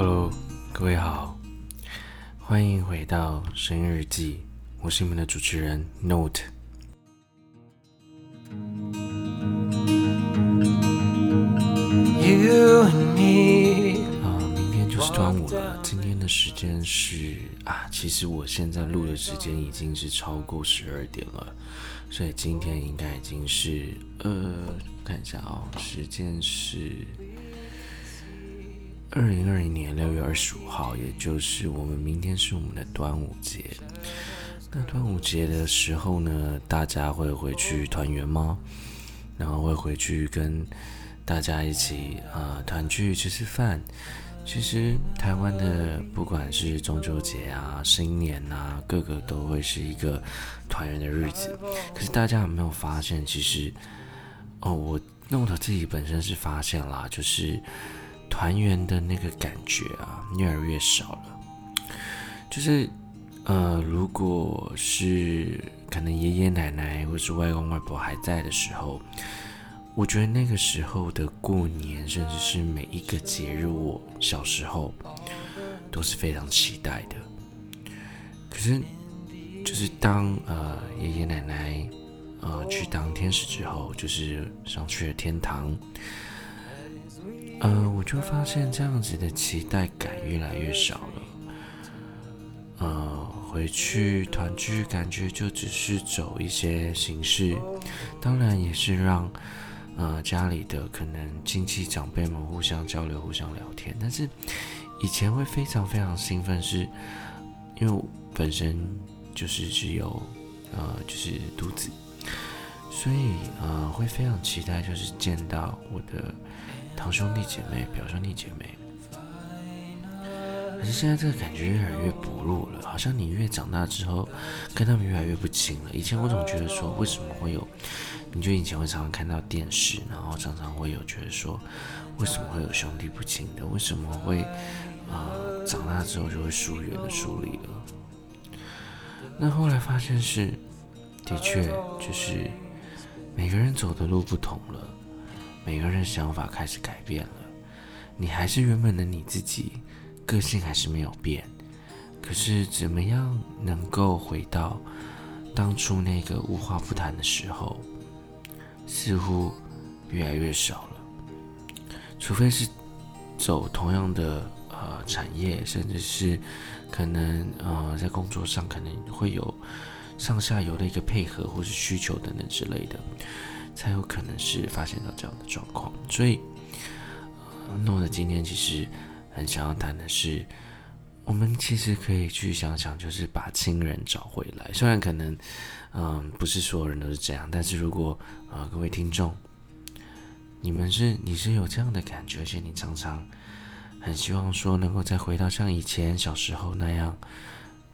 Hello，各位好，欢迎回到声音日记，我是你们的主持人 Note。You and me 啊，明天就是端午了。今天的时间是啊，其实我现在录的时间已经是超过十二点了，所以今天应该已经是呃，看一下哦，时间是。二零二零年六月二十五号，也就是我们明天是我们的端午节。那端午节的时候呢，大家会回去团圆吗？然后会回去跟大家一起啊团聚吃吃饭。其实台湾的不管是中秋节啊、新年啊，各个都会是一个团圆的日子。可是大家有没有发现，其实哦，我弄的自己本身是发现啦，就是。团圆的那个感觉啊，越来越少了。就是，呃，如果是可能爷爷奶奶或是外公外婆还在的时候，我觉得那个时候的过年，甚至是每一个节日，我小时候都是非常期待的。可是，就是当呃爷爷奶奶呃去当天使之后，就是上去了天堂。呃，我就发现这样子的期待感越来越少了。呃，回去团聚，感觉就只是走一些形式，当然也是让呃家里的可能亲戚长辈们互相交流、互相聊天。但是以前会非常非常兴奋，是因为我本身就是只有呃就是独子，所以呃会非常期待，就是见到我的。堂兄弟姐妹、表兄弟姐妹，可是现在这个感觉越来越薄弱了，好像你越长大之后，跟他们越来越不亲了。以前我总觉得说，为什么会有？你就以前会常常看到电视，然后常常会有觉得说，为什么会有兄弟不亲的？为什么会啊？长大之后就会疏远的疏离了？那后来发现是，的确就是每个人走的路不同了。每个人想法开始改变了，你还是原本的你自己，个性还是没有变。可是怎么样能够回到当初那个无话不谈的时候，似乎越来越少了。除非是走同样的呃产业，甚至是可能呃在工作上可能会有上下游的一个配合或是需求等等之类的。才有可能是发现到这样的状况，所以，诺的今天其实很想要谈的是，我们其实可以去想想，就是把亲人找回来。虽然可能，嗯，不是所有人都是这样，但是如果呃各位听众，你们是你是有这样的感觉，而且你常常很希望说能够再回到像以前小时候那样。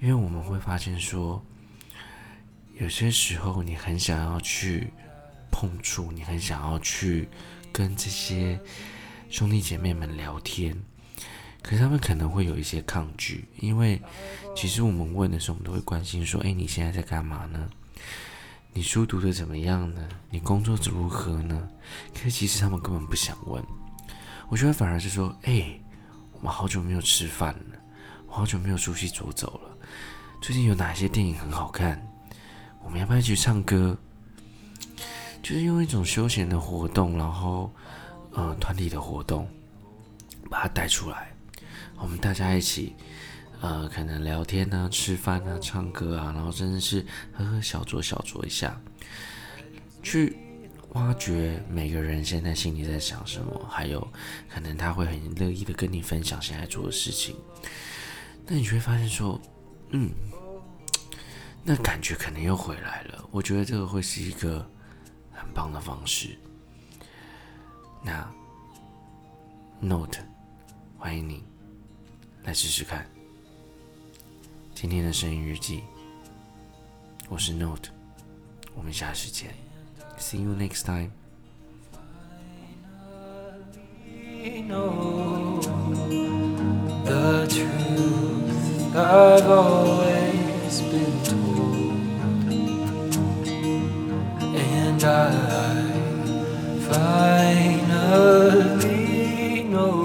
因为我们会发现说，有些时候你很想要去碰触，你很想要去跟这些兄弟姐妹们聊天，可是他们可能会有一些抗拒，因为其实我们问的时候，我们都会关心说：“哎，你现在在干嘛呢？你书读的怎么样呢？你工作如何呢？”可是其实他们根本不想问，我觉得反而是说：“哎，我们好久没有吃饭了，我好久没有出去走走了。”最近有哪些电影很好看？我们要不要去唱歌？就是用一种休闲的活动，然后呃团体的活动，把它带出来。我们大家一起呃可能聊天啊、吃饭啊、唱歌啊，然后真的是喝喝小酌小酌一下，去挖掘每个人现在心里在想什么，还有可能他会很乐意的跟你分享现在做的事情。那你就会发现说。嗯，那感觉可能又回来了。我觉得这个会是一个很棒的方式。那 Note，欢迎你，来试试看。今天的声音日记，我是 Note，我们下次见，See you next time。I've always been told, and I finally know.